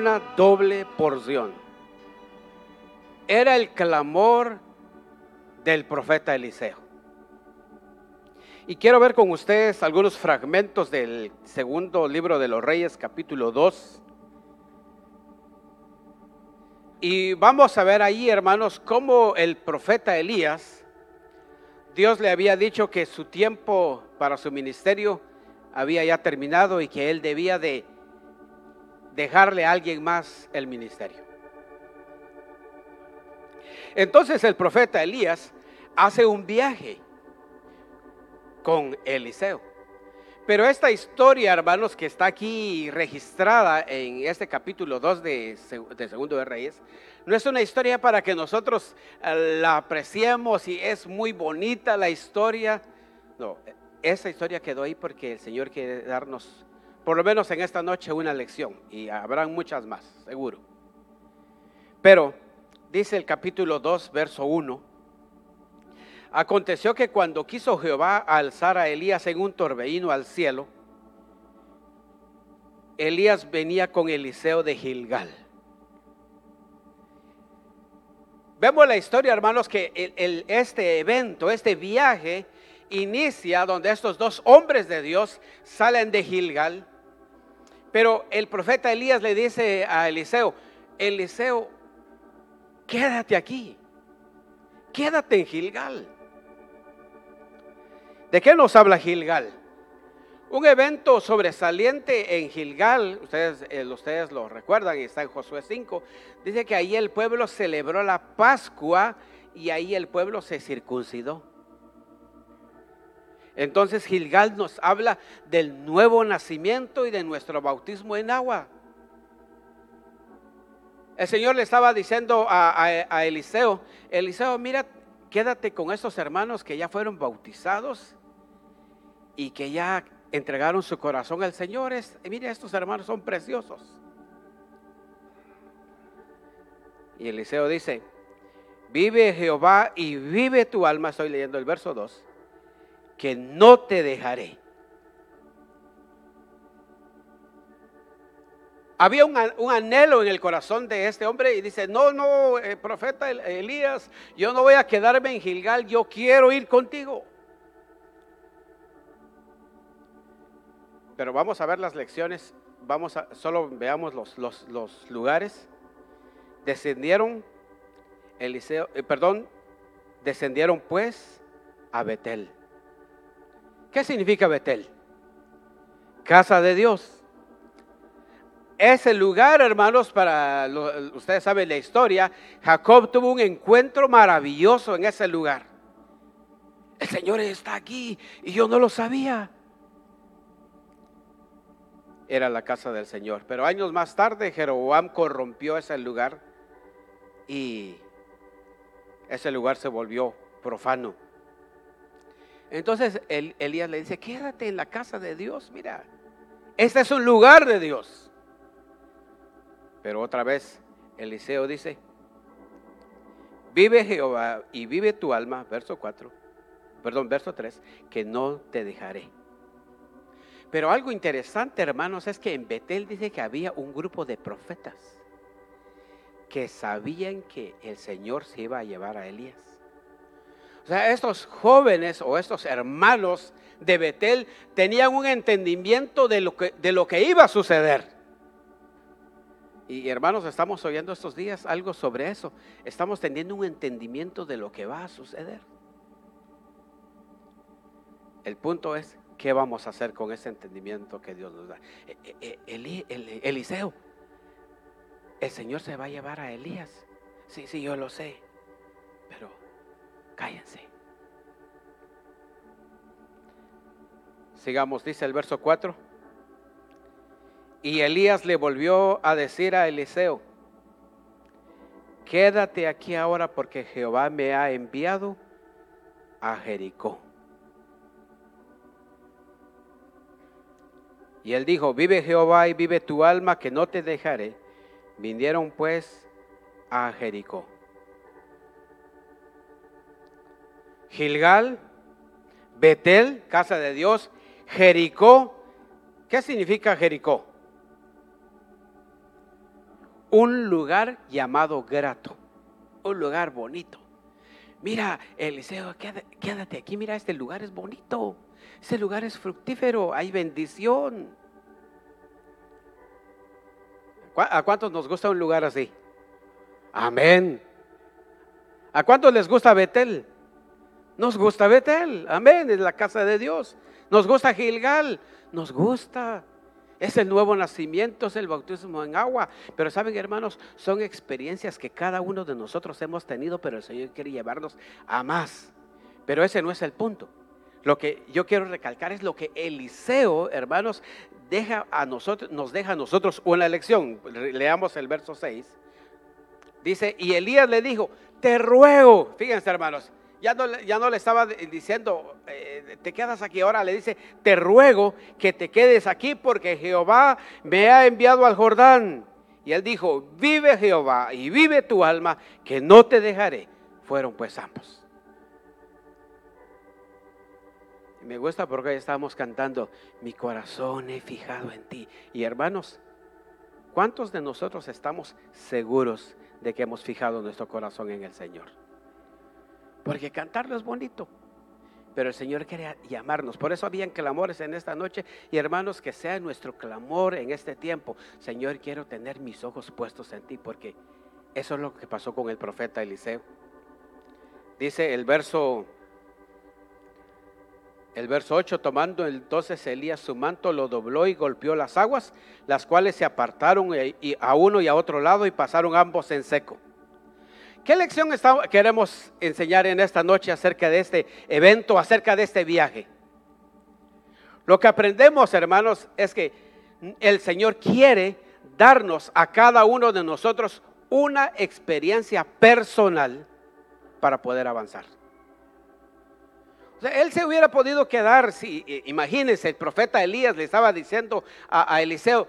una doble porción. Era el clamor del profeta Eliseo. Y quiero ver con ustedes algunos fragmentos del segundo libro de los Reyes, capítulo 2. Y vamos a ver ahí, hermanos, cómo el profeta Elías, Dios le había dicho que su tiempo para su ministerio había ya terminado y que él debía de dejarle a alguien más el ministerio. Entonces el profeta Elías hace un viaje con Eliseo. Pero esta historia, hermanos, que está aquí registrada en este capítulo 2 de, de, Segundo de Reyes, no es una historia para que nosotros eh, la apreciemos y es muy bonita la historia. No, esa historia quedó ahí porque el Señor quiere darnos, por lo menos en esta noche, una lección. Y habrán muchas más, seguro. Pero dice el capítulo 2, verso 1 Aconteció que cuando quiso Jehová alzar a Elías en un torbellino al cielo, Elías venía con Eliseo de Gilgal. Vemos la historia, hermanos, que este evento, este viaje, inicia donde estos dos hombres de Dios salen de Gilgal. Pero el profeta Elías le dice a Eliseo, Eliseo, quédate aquí, quédate en Gilgal. ¿De qué nos habla Gilgal? Un evento sobresaliente en Gilgal, ustedes, eh, ustedes lo recuerdan y está en Josué 5, dice que ahí el pueblo celebró la Pascua y ahí el pueblo se circuncidó. Entonces Gilgal nos habla del nuevo nacimiento y de nuestro bautismo en agua. El Señor le estaba diciendo a, Eliseo, Eliseo, mira, quédate con esos hermanos que ya fueron bautizados y que ya entregaron su corazón al Señor. Es, mire, estos hermanos son preciosos. Y Eliseo dice, vive Jehová y vive tu alma, estoy leyendo el verso 2, que no te dejaré. Había un, anhelo en el corazón de este hombre y dice, no, no, eh, profeta Elías, yo no voy a quedarme en Gilgal, yo quiero ir contigo. Pero vamos a ver las lecciones, vamos a, solo veamos los, los, lugares. Descendieron, Eliseo, eh, perdón, descendieron pues a Betel. ¿Qué significa Betel? Casa de Dios. Ese lugar, hermanos, para ustedes saben la historia, Jacob tuvo un encuentro maravilloso en ese lugar. El Señor está aquí y yo no lo sabía era la casa del Señor. Pero años más tarde Jeroboam corrompió ese lugar y ese lugar se volvió profano. Entonces Elías le dice, quédate en la casa de Dios, mira, este es un lugar de Dios. Pero otra vez Eliseo dice, vive Jehová y vive tu alma, verso 4, perdón, verso 3, que no te dejaré. Pero algo interesante, hermanos, es que en Betel dice que había un grupo de profetas que sabían que el Señor se iba a llevar a Elías. O sea, estos jóvenes o estos hermanos de Betel tenían un entendimiento de lo que, de lo que iba a suceder. Y hermanos, estamos oyendo estos días algo sobre eso. Estamos teniendo un entendimiento de lo que va a suceder. El punto es, ¿Qué vamos a hacer con ese entendimiento que Dios nos da? E, e, e, Eliseo, el Señor se va a llevar a Elías. Sí, sí, yo lo sé. Pero cállense. Sigamos, dice el verso 4. Y Elías le volvió a decir a Eliseo, quédate aquí ahora porque Jehová me ha enviado a Jericó. Y él dijo, vive Jehová y vive tu alma, que no te dejaré. Vinieron pues a Jericó. Gilgal, Betel, casa de Dios, Jericó. ¿Qué significa Jericó? un lugar llamado grato, un lugar bonito. Mira, Eliseo, quédate aquí, mira, este lugar es bonito, este lugar es fructífero, hay bendición. ¿A cuántos nos gusta un lugar así? Amén. ¿A cuántos les gusta Betel? Nos gusta Betel, amén, es la casa de Dios. Nos gusta Gilgal, nos gusta. Es el nuevo nacimiento, es el bautismo en agua. Pero saben, hermanos, son experiencias que cada uno de nosotros hemos tenido, pero el Señor quiere llevarnos a más. Pero ese no es el punto. Lo que yo quiero recalcar es lo que Eliseo, hermanos, deja a nosotros, nos deja a nosotros una lección. Leamos el verso 6. Dice, y Elías le dijo, te ruego, fíjense hermanos, ya no, le estaba diciendo, eh, te quedas aquí. Ahora le dice, te ruego que te quedes aquí porque Jehová me ha enviado al Jordán. Y él dijo, vive Jehová y vive tu alma, que no te dejaré. Fueron pues ambos. Me gusta porque estábamos cantando, mi corazón he fijado en ti. Y hermanos, ¿cuántos de nosotros estamos seguros de que hemos fijado nuestro corazón en el Señor? Porque cantarlo es bonito. Pero el Señor quiere llamarnos. Por eso habían clamores en esta noche. Y hermanos, que sea nuestro clamor en este tiempo. Señor, quiero tener mis ojos puestos en ti. Porque eso es lo que pasó con el profeta Eliseo. Dice el verso, el verso 8, tomando entonces Elías su manto, lo dobló y golpeó las aguas, las cuales se apartaron a uno y a otro lado y pasaron ambos en seco. ¿Qué lección queremos enseñar en esta noche acerca de este evento, acerca de este viaje? Lo que aprendemos, hermanos, es que el Señor quiere darnos a cada uno de nosotros una experiencia personal para poder avanzar. Él se hubiera podido quedar, si, imagínense, el profeta Elías le estaba diciendo a Eliseo,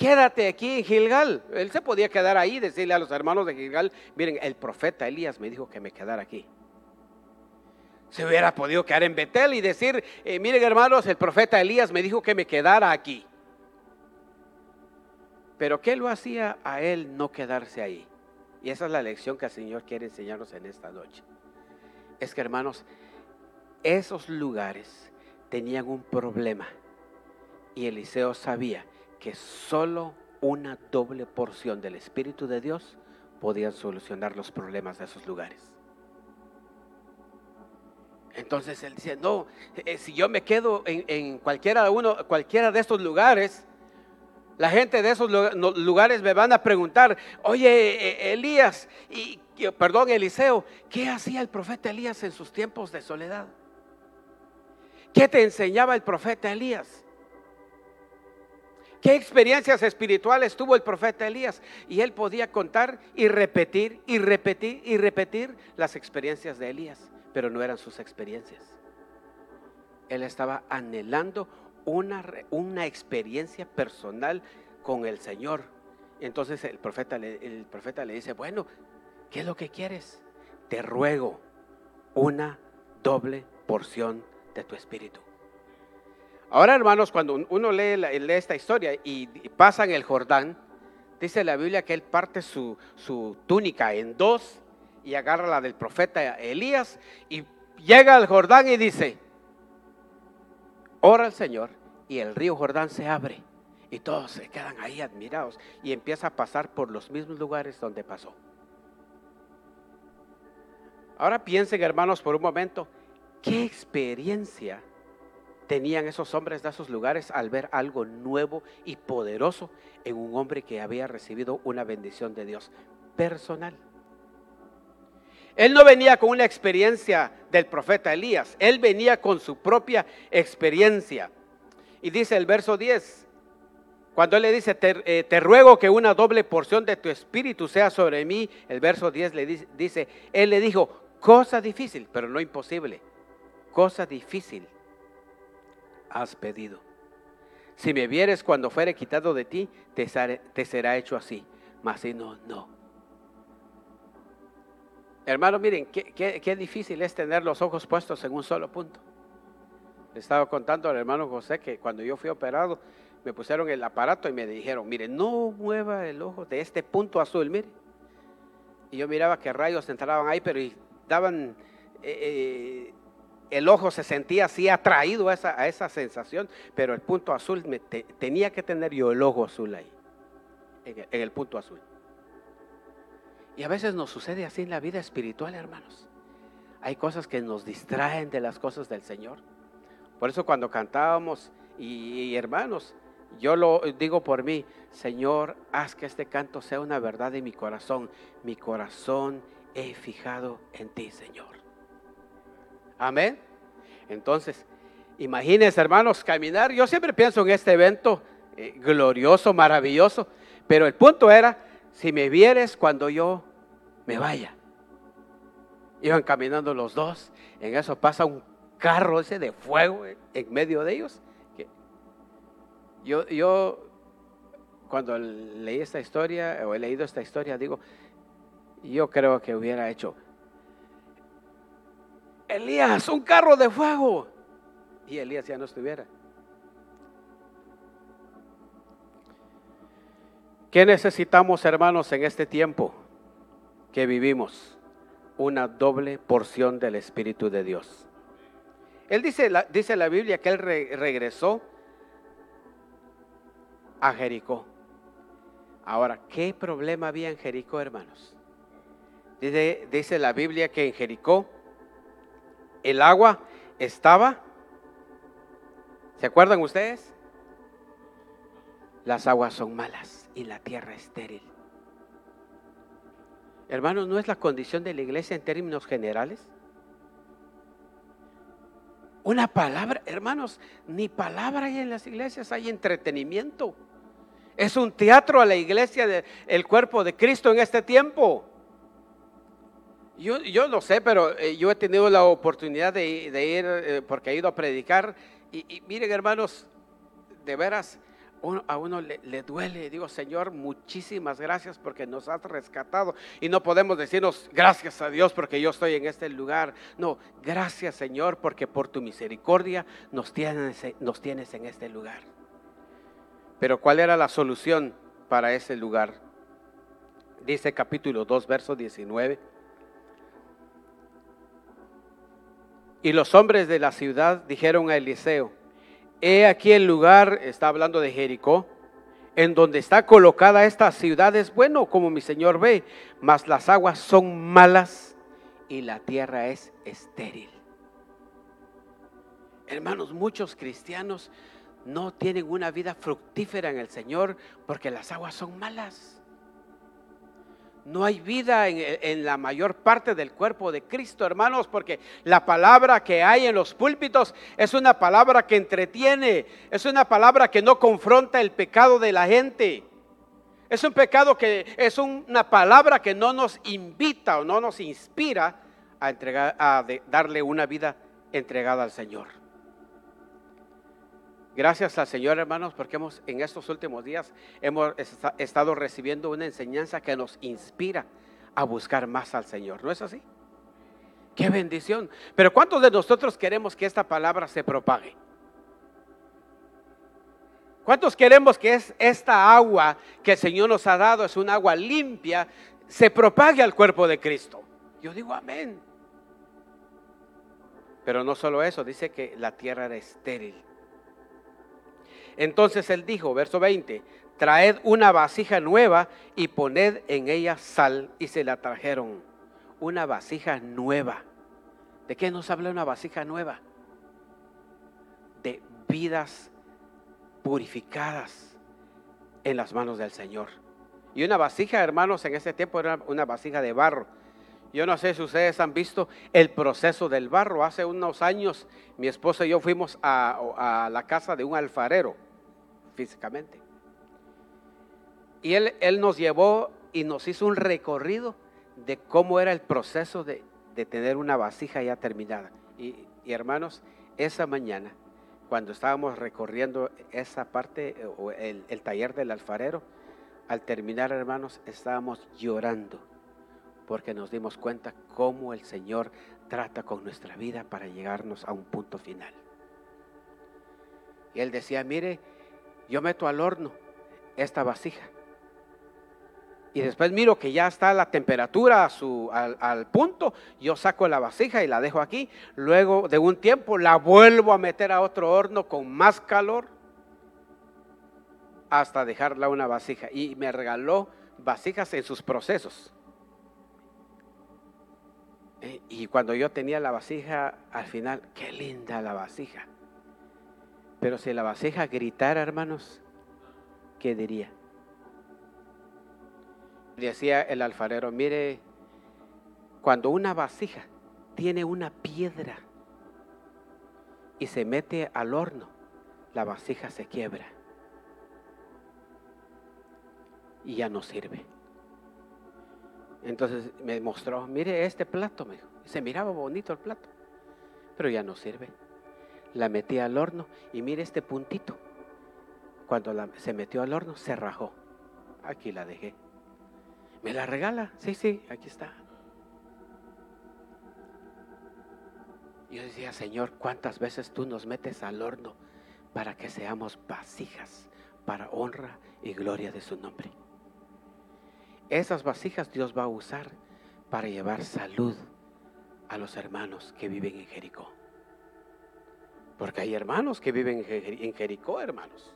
quédate aquí en Gilgal. Él se podía quedar ahí y decirle a los hermanos de Gilgal, miren, el profeta Elías me dijo que me quedara aquí. Se hubiera podido quedar en Betel y decir, eh, miren hermanos, el profeta Elías me dijo que me quedara aquí. Pero ¿qué lo hacía a él no quedarse ahí? Y esa es la lección que el Señor quiere enseñarnos en esta noche. Es que hermanos, esos lugares tenían un problema y Eliseo sabía que solo una doble porción del Espíritu de Dios podía solucionar los problemas de esos lugares. Entonces él dice, no, eh, si yo me quedo en, cualquiera, uno, cualquiera de estos lugares, la gente de esos lugares me van a preguntar, oye, eh, Elías, y, perdón, Eliseo, ¿qué hacía el profeta Elías en sus tiempos de soledad? ¿Qué te enseñaba el profeta Elías? ¿Qué experiencias espirituales tuvo el profeta Elías? Y él podía contar y repetir y repetir y repetir las experiencias de Elías, pero no eran sus experiencias. Él estaba anhelando una, una experiencia personal con el Señor. Entonces el profeta, el profeta le dice, bueno, ¿qué es lo que quieres? Te ruego una doble porción de tu espíritu. Ahora, hermanos, cuando uno lee, esta historia y, pasa en el Jordán, dice la Biblia que él parte su, túnica en dos y agarra la del profeta Elías y llega al Jordán y dice, ora al Señor y el río Jordán se abre y todos se quedan ahí admirados y empieza a pasar por los mismos lugares donde pasó. Ahora piensen, hermanos, por un momento, ¿qué experiencia tenían esos hombres de esos lugares al ver algo nuevo y poderoso en un hombre que había recibido una bendición de Dios personal. Él no venía con una experiencia del profeta Elías, él venía con su propia experiencia. Y dice el verso 10, cuando él le dice, te, eh, te, ruego que una doble porción de tu espíritu sea sobre mí, el verso 10 le dice, él le dijo, cosa difícil, pero no imposible, cosa difícil has pedido. Si me vieres cuando fuere quitado de ti, te, será hecho así. Mas si no, no. Hermano, miren, qué, difícil es tener los ojos puestos en un solo punto. Le estaba contando al hermano José que cuando yo fui operado, me pusieron el aparato y me dijeron, mire, no mueva el ojo de este punto azul, mire. Y yo miraba que rayos entraban ahí, pero daban, eh, eh, el ojo se sentía así atraído a esa, sensación, pero el punto azul, me tenía que tener yo el ojo azul ahí, en el punto azul. Y a veces nos sucede así en la vida espiritual, hermanos. Hay cosas que nos distraen de las cosas del Señor. Por eso cuando cantábamos, y, hermanos, yo lo digo por mí, Señor, haz que este canto sea una verdad en mi corazón. Mi corazón he fijado en ti, Señor. Amén. Entonces, imagínense, hermanos, caminar. Yo siempre pienso en este evento eh, glorioso, maravilloso, pero el punto era, si me vieres cuando yo me vaya. Iban caminando los dos, en eso pasa un carro ese de fuego en medio de ellos. Yo, yo cuando leí esta historia o he leído esta historia, digo, yo creo que hubiera hecho, Elías, un carro de fuego. Y Elías ya no estuviera. ¿Qué necesitamos, hermanos, en este tiempo que vivimos? Una doble porción del Espíritu de Dios. Él dice, la, dice la Biblia que él regresó a Jericó. Ahora, ¿qué problema había en Jericó, hermanos? Dice, dice la Biblia que en Jericó el agua estaba, ¿se acuerdan ustedes? Las aguas son malas y la tierra estéril. Hermanos, ¿no es la condición de la iglesia en términos generales? Una palabra, hermanos, ni palabra hay en las iglesias, hay entretenimiento. Es un teatro a la iglesia del cuerpo de Cristo en este tiempo. Yo, no sé, pero eh, yo he tenido la oportunidad de, ir, eh, porque he ido a predicar. Y, miren, hermanos, de veras, a uno le, le, duele. Digo, Señor, muchísimas gracias porque nos has rescatado. Y no podemos decirnos gracias a Dios porque yo estoy en este lugar. No, gracias, Señor, porque por tu misericordia nos tienes, nos tienes en este lugar. Pero ¿cuál era la solución para ese lugar? Dice capítulo 2, verso 19. Y los hombres de la ciudad dijeron a Eliseo, he aquí el lugar, está hablando de Jericó, en donde está colocada esta ciudad es bueno, como mi señor ve, mas las aguas son malas y la tierra es estéril. Hermanos, muchos cristianos no tienen una vida fructífera en el Señor porque las aguas son malas. No hay vida en, la mayor parte del cuerpo de Cristo, hermanos, porque la palabra que hay en los púlpitos es una palabra que entretiene, es una palabra que no confronta el pecado de la gente. Es un pecado que es una palabra que no nos invita o no nos inspira a, entregar, a darle una vida entregada al Señor. Gracias al Señor, hermanos, porque hemos en estos últimos días hemos estado recibiendo una enseñanza que nos inspira a buscar más al Señor. ¿No es así? Qué bendición. Pero ¿cuántos de nosotros queremos que esta palabra se propague? ¿Cuántos queremos que es esta agua que el Señor nos ha dado, es un agua limpia, se propague al cuerpo de Cristo? Yo digo amén. Pero no solo eso, dice que la tierra era estéril. Entonces él dijo, verso 20, traed una vasija nueva y poned en ella sal. Y se la trajeron. Una vasija nueva. ¿De qué nos habla una vasija nueva? De vidas purificadas en las manos del Señor. Y una vasija, hermanos, en ese tiempo era una vasija de barro. Yo no sé si ustedes han visto el proceso del barro. Hace unos años mi esposa y yo fuimos a, la casa de un alfarero físicamente. Y él, nos llevó y nos hizo un recorrido de cómo era el proceso de, tener una vasija ya terminada. Y, hermanos, esa mañana, cuando estábamos recorriendo esa parte, eh, o el taller del alfarero, al terminar, hermanos, estábamos llorando porque nos dimos cuenta cómo el Señor trata con nuestra vida para llegarnos a un punto final. Y él decía, mire, yo meto al horno esta vasija. Y después miro que ya está la temperatura a su, al, al, punto, yo saco la vasija y la dejo aquí. Luego de un tiempo la vuelvo a meter a otro horno con más calor hasta dejarla una vasija. Y me regaló vasijas en sus procesos. Eh, y cuando yo tenía la vasija, al final, qué linda la vasija. Pero si la vasija gritara, hermanos, ¿qué diría? Decía el alfarero, mire, cuando una vasija tiene una piedra y se mete al horno, la vasija se quiebra y ya no sirve. Entonces me mostró, mire este plato, me dijo. Se miraba bonito el plato, pero ya no sirve. La metí al horno y mire este puntito. Cuando se metió al horno, se rajó. Aquí la dejé. ¿Me la regala? Sí, sí, aquí está. Yo decía, Señor, ¿cuántas veces tú nos metes al horno para que seamos vasijas para honra y gloria de su nombre? Esas vasijas Dios va a usar para llevar salud a los hermanos que viven en Jericó. Porque hay hermanos que viven en Jericó, hermanos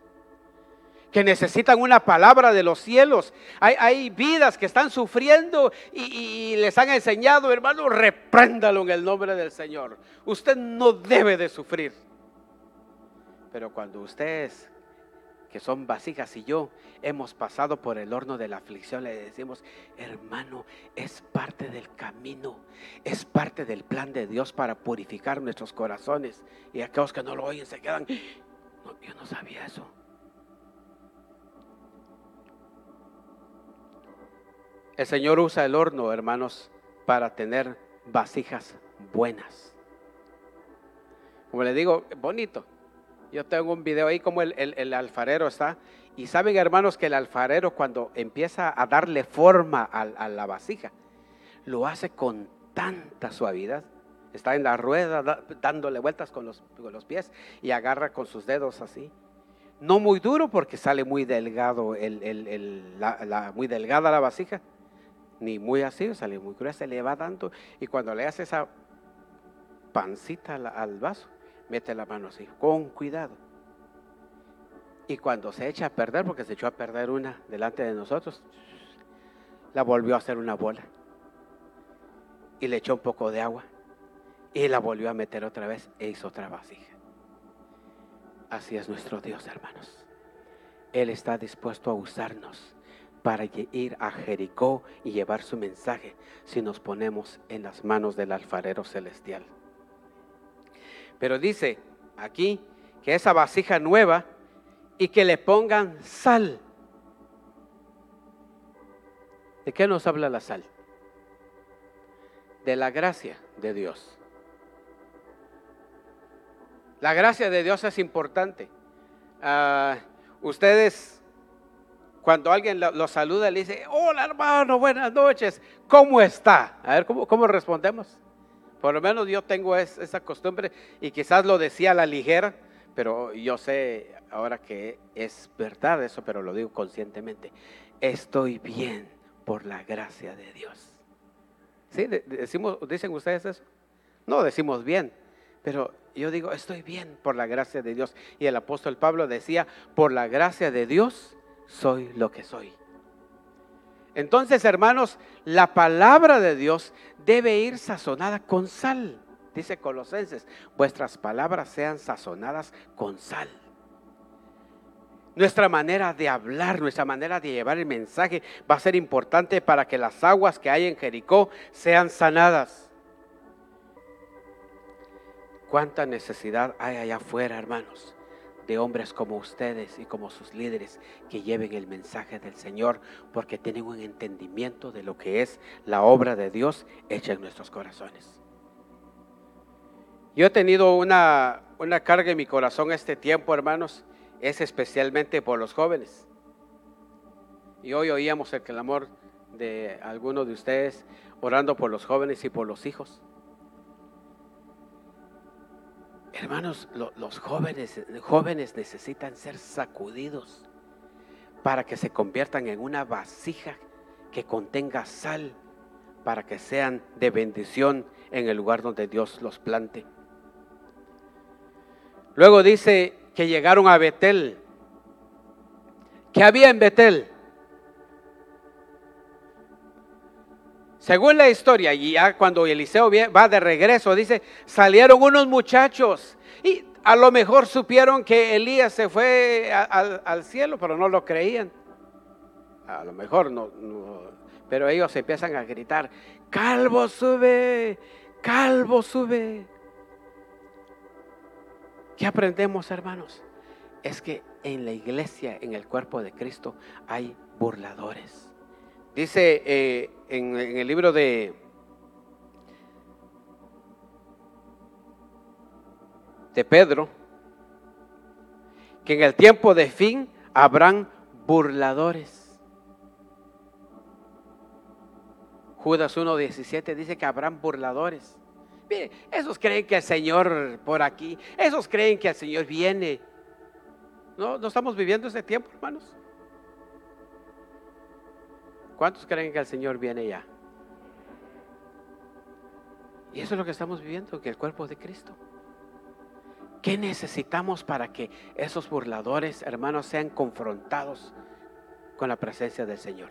que necesitan una palabra de los cielos. Hay, vidas que están sufriendo y, les han enseñado, hermano, repréndalo en el nombre del Señor. Usted no debe de sufrir. Pero cuando ustedes, que son vasijas y yo, hemos pasado por el horno de la aflicción, le decimos, hermano, es parte del camino, es parte del plan de Dios para purificar nuestros corazones. Y aquellos que no lo oyen se quedan, no, yo no sabía eso. El Señor usa el horno, hermanos, para tener vasijas buenas. Como le digo, bonito. Yo tengo un video ahí como el, alfarero está. Y saben, hermanos, que el alfarero cuando empieza a darle forma a, la vasija, lo hace con tanta suavidad. Está en la rueda dándole vueltas con los, pies y agarra con sus dedos así. No muy duro porque sale muy delgado, muy delgada la vasija ni muy así, sale muy gruesa, le va dando y cuando le hace esa pancita al vaso, mete la mano así, con cuidado. Y cuando se echa a perder, porque se echó a perder una delante de nosotros, la volvió a hacer una bola. Y le echó un poco de agua. Y la volvió a meter otra vez e hizo otra vasija. Así es nuestro Dios, hermanos. Él está dispuesto a usarnos para ir a Jericó y llevar su mensaje si nos ponemos en las manos del alfarero celestial. Pero dice aquí que esa vasija nueva y que le pongan sal. ¿De qué nos habla la sal? De la gracia de Dios. La gracia de Dios es importante. Ah, ustedes cuando alguien lo, saluda, le dice, hola hermano, buenas noches, ¿cómo está? A ver, ¿cómo, cómo respondemos? Por lo menos yo tengo esa costumbre y quizás lo decía a la ligera, pero yo sé ahora que es verdad eso, pero lo digo conscientemente. Estoy bien por la gracia de Dios. ¿Sí? Decimos, ¿Dicen ustedes eso? No, decimos bien, pero yo digo, estoy bien por la gracia de Dios. Y el apóstol Pablo decía, por la gracia de Dios soy lo que soy. Entonces, hermanos, la palabra de Dios debe ir sazonada con sal. Dice Colosenses, vuestras palabras sean sazonadas con sal. Nuestra manera de hablar, nuestra manera de llevar el mensaje va a ser importante para que las aguas que hay en Jericó sean sanadas. ¿Cuánta necesidad hay allá afuera, hermanos? De hombres como ustedes y como sus líderes que lleven el mensaje del Señor porque tienen un entendimiento de lo que es la obra de Dios hecha en nuestros corazones. Yo he tenido una, una carga en mi corazón este tiempo, hermanos, es especialmente por los jóvenes. Y hoy oíamos el clamor de algunos de ustedes orando por los jóvenes y por los hijos. Hermanos, los jóvenes, jóvenes necesitan ser sacudidos para que se conviertan en una vasija que contenga sal, para que sean de bendición en el lugar donde Dios los plante. Luego dice que llegaron a Betel. ¿Qué había en Betel? Según la historia, y ya cuando Eliseo va de regreso, dice, salieron unos muchachos y a lo mejor supieron que Elías se fue al cielo, pero no lo creían. A lo mejor no, pero ellos empiezan a gritar, calvo sube, calvo sube. ¿Qué aprendemos, hermanos? Es que en la iglesia, en el cuerpo de Cristo, hay burladores. Dice eh, en, el libro de, de Pedro que en el tiempo de fin habrán burladores. Judas 1.17 dice que habrán burladores. Mire, esos creen que el Señor por aquí, esos creen que el Señor viene. No, no estamos viviendo ese tiempo, hermanos. ¿Cuántos creen que el Señor viene ya? Y eso es lo que estamos viviendo, que el cuerpo de Cristo. ¿Qué necesitamos para que esos burladores, hermanos, sean confrontados con la presencia del Señor?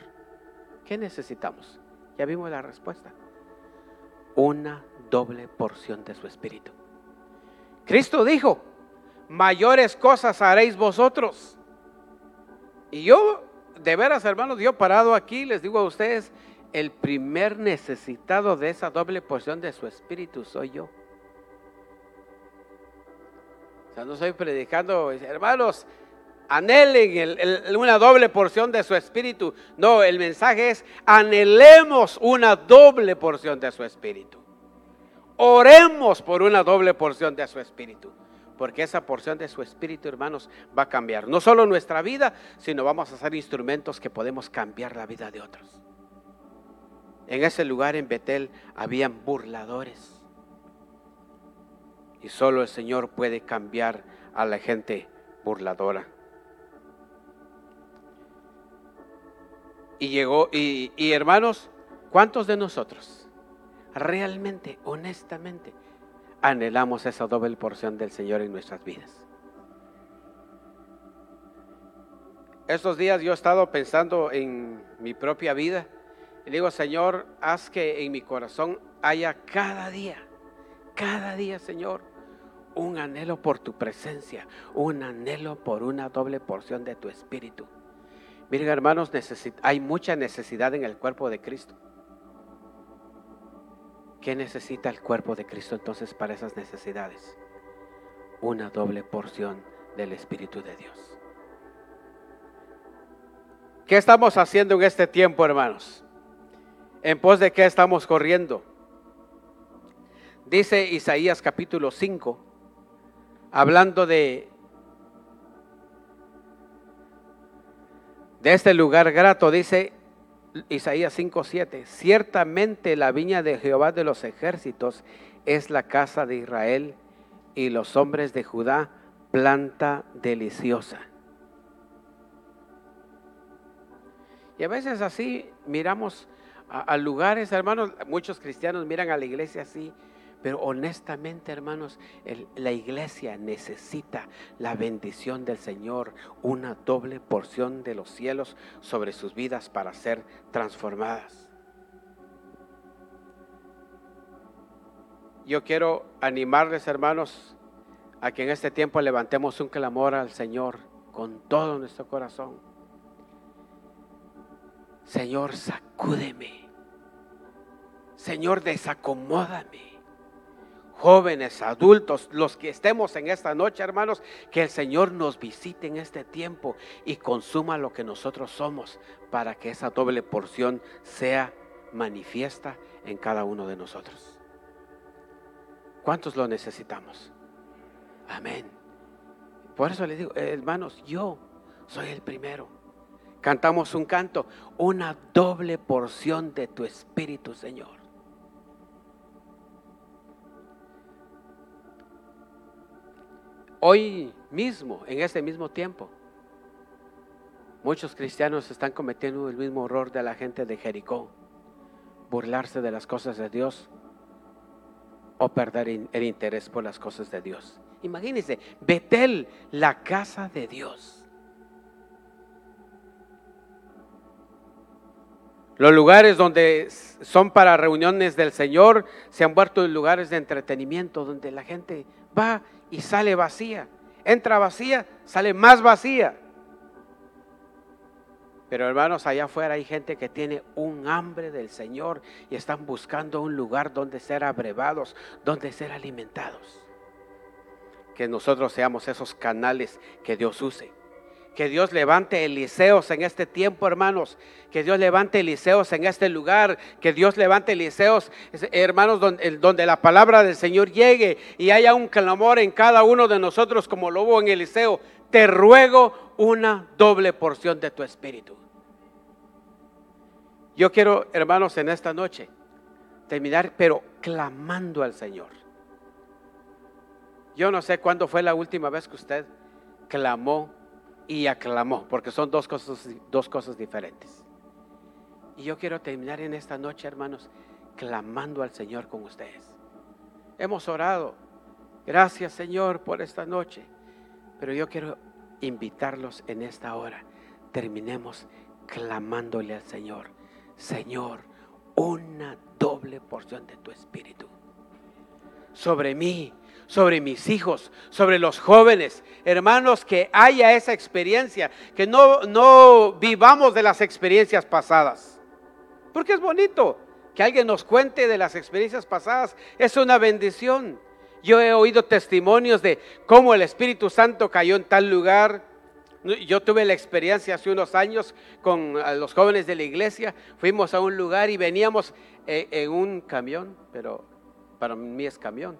¿Qué necesitamos? Ya vimos la respuesta. Una doble porción de su espíritu. Cristo dijo, mayores cosas haréis vosotros. Y yo de veras, hermanos, yo parado aquí les digo a ustedes, el primer necesitado de esa doble porción de su espíritu soy yo. O sea, no estoy predicando, hermanos, anhelen una doble porción de su espíritu. No, el mensaje es, anhelemos una doble porción de su espíritu. Oremos por una doble porción de su espíritu porque esa porción de su espíritu, hermanos, va a cambiar. No solo nuestra vida, sino vamos a ser instrumentos que podemos cambiar la vida de otros. En ese lugar en Betel habían burladores. Y solo el Señor puede cambiar a la gente burladora. Y llegó, y, y hermanos, ¿cuántos de nosotros realmente, honestamente, anhelamos esa doble porción del Señor en nuestras vidas. Estos días yo he estado pensando en mi propia vida y digo, Señor, haz que en mi corazón haya cada día, cada día, Señor, un anhelo por tu presencia, un anhelo por una doble porción de tu espíritu. Miren, hermanos, hay mucha necesidad en el cuerpo de Cristo. ¿Qué necesita el cuerpo de Cristo entonces para esas necesidades? Una doble porción del Espíritu de Dios. ¿Qué estamos haciendo en este tiempo, hermanos? ¿En pos de qué estamos corriendo? Dice Isaías capítulo 5, hablando de, de este lugar grato, dice, Isaías 5:7, ciertamente la viña de Jehová de los ejércitos es la casa de Israel y los hombres de Judá planta deliciosa. Y a veces así miramos a, lugares, hermanos, muchos cristianos miran a la iglesia así, pero honestamente, hermanos, la iglesia necesita la bendición del Señor, una doble porción de los cielos sobre sus vidas para ser transformadas. Yo quiero animarles, hermanos, a que en este tiempo levantemos un clamor al Señor con todo nuestro corazón. Señor, sacúdeme. Señor, desacomódame jóvenes, adultos, los que estemos en esta noche, hermanos, que el Señor nos visite en este tiempo y consuma lo que nosotros somos para que esa doble porción sea manifiesta en cada uno de nosotros. ¿Cuántos lo necesitamos? Amén. Por eso les digo, hermanos, yo soy el primero. Cantamos un canto, una doble porción de tu Espíritu, Señor. Hoy mismo, en este mismo tiempo, muchos cristianos están cometiendo el mismo error de la gente de Jericó, burlarse de las cosas de Dios o perder el interés por las cosas de Dios. Imagínense, Betel, la casa de Dios. Los lugares donde son para reuniones del Señor se han vuelto lugares de entretenimiento donde la gente va y sale vacía. Entra vacía, sale más vacía. Pero hermanos, allá afuera hay gente que tiene un hambre del Señor y están buscando un lugar donde ser abrevados, donde ser alimentados. Que nosotros seamos esos canales que Dios use. Que Dios levante Eliseos en este tiempo, hermanos. Que Dios levante Eliseos en este lugar. Que Dios levante Eliseos, hermanos, donde, la palabra del Señor llegue y haya un clamor en cada uno de nosotros como lo hubo en Eliseo. Te ruego una doble porción de tu espíritu. Yo quiero, hermanos, en esta noche terminar, pero clamando al Señor. Yo no sé cuándo fue la última vez que usted clamó y aclamó, porque son dos cosas, dos cosas diferentes. Y yo quiero terminar en esta noche, hermanos, clamando al Señor con ustedes. Hemos orado. Gracias, Señor, por esta noche. Pero yo quiero invitarlos en esta hora. Terminemos clamándole al Señor. Señor, una doble porción de tu espíritu sobre mí, sobre mis hijos, sobre los jóvenes. Hermanos, que haya esa experiencia, que no, no vivamos de las experiencias pasadas. Porque es bonito que alguien nos cuente de las experiencias pasadas. Es una bendición. Yo he oído testimonios de cómo el Espíritu Santo cayó en tal lugar. Yo tuve la experiencia hace unos años con los jóvenes de la iglesia. Fuimos a un lugar y veníamos eh, en un camión, pero para mí es camión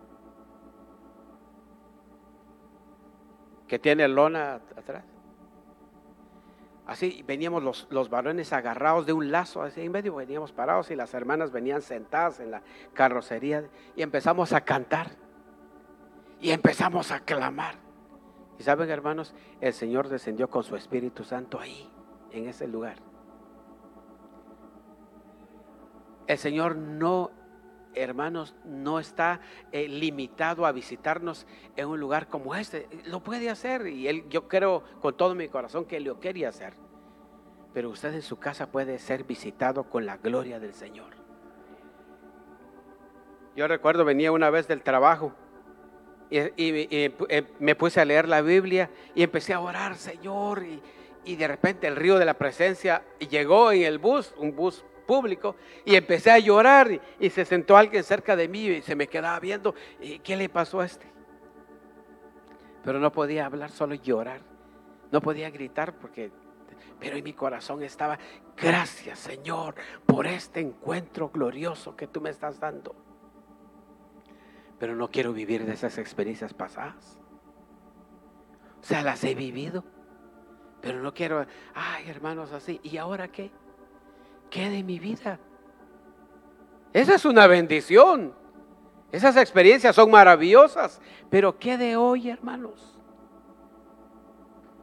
que tiene lona atrás. Así veníamos los, los, varones agarrados de un lazo, así en medio veníamos parados y las hermanas venían sentadas en la carrocería y empezamos a cantar y empezamos a clamar. Y saben hermanos, el Señor descendió con su Espíritu Santo ahí, en ese lugar. El Señor no hermanos, no está eh, limitado a visitarnos en un lugar como este. Lo puede hacer y él, yo creo con todo mi corazón que lo quería hacer. Pero usted en su casa puede ser visitado con la gloria del Señor. Yo recuerdo, venía una vez del trabajo y, eh, me puse a leer la Biblia y empecé a orar, Señor, y, y de repente el río de la presencia llegó en el bus, un bus público y empecé a llorar y, se sentó alguien cerca de mí y se me quedaba viendo, ¿y ¿qué le pasó a este? Pero no podía hablar, solo llorar. No podía gritar porque, pero en mi corazón estaba, gracias Señor por este encuentro glorioso que tú me estás dando. Pero no quiero vivir de esas experiencias pasadas. O sea, las he vivido. Pero no quiero, ay hermanos, así. ¿Y ahora qué? ¿Qué de mi vida? Esa es una bendición. Esas experiencias son maravillosas. Pero ¿qué de hoy, hermanos?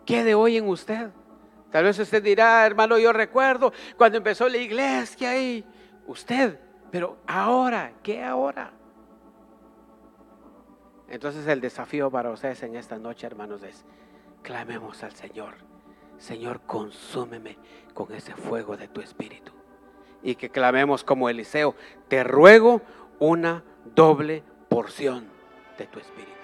¿Qué de hoy en usted? Tal vez usted dirá, hermano, yo recuerdo cuando empezó la iglesia y usted, pero ahora, ¿qué ahora? Entonces el desafío para ustedes en esta noche, hermanos, es clamemos al Señor. Señor, consúmeme con ese fuego de tu espíritu y que clamemos como Eliseo, te ruego una doble porción de tu espíritu.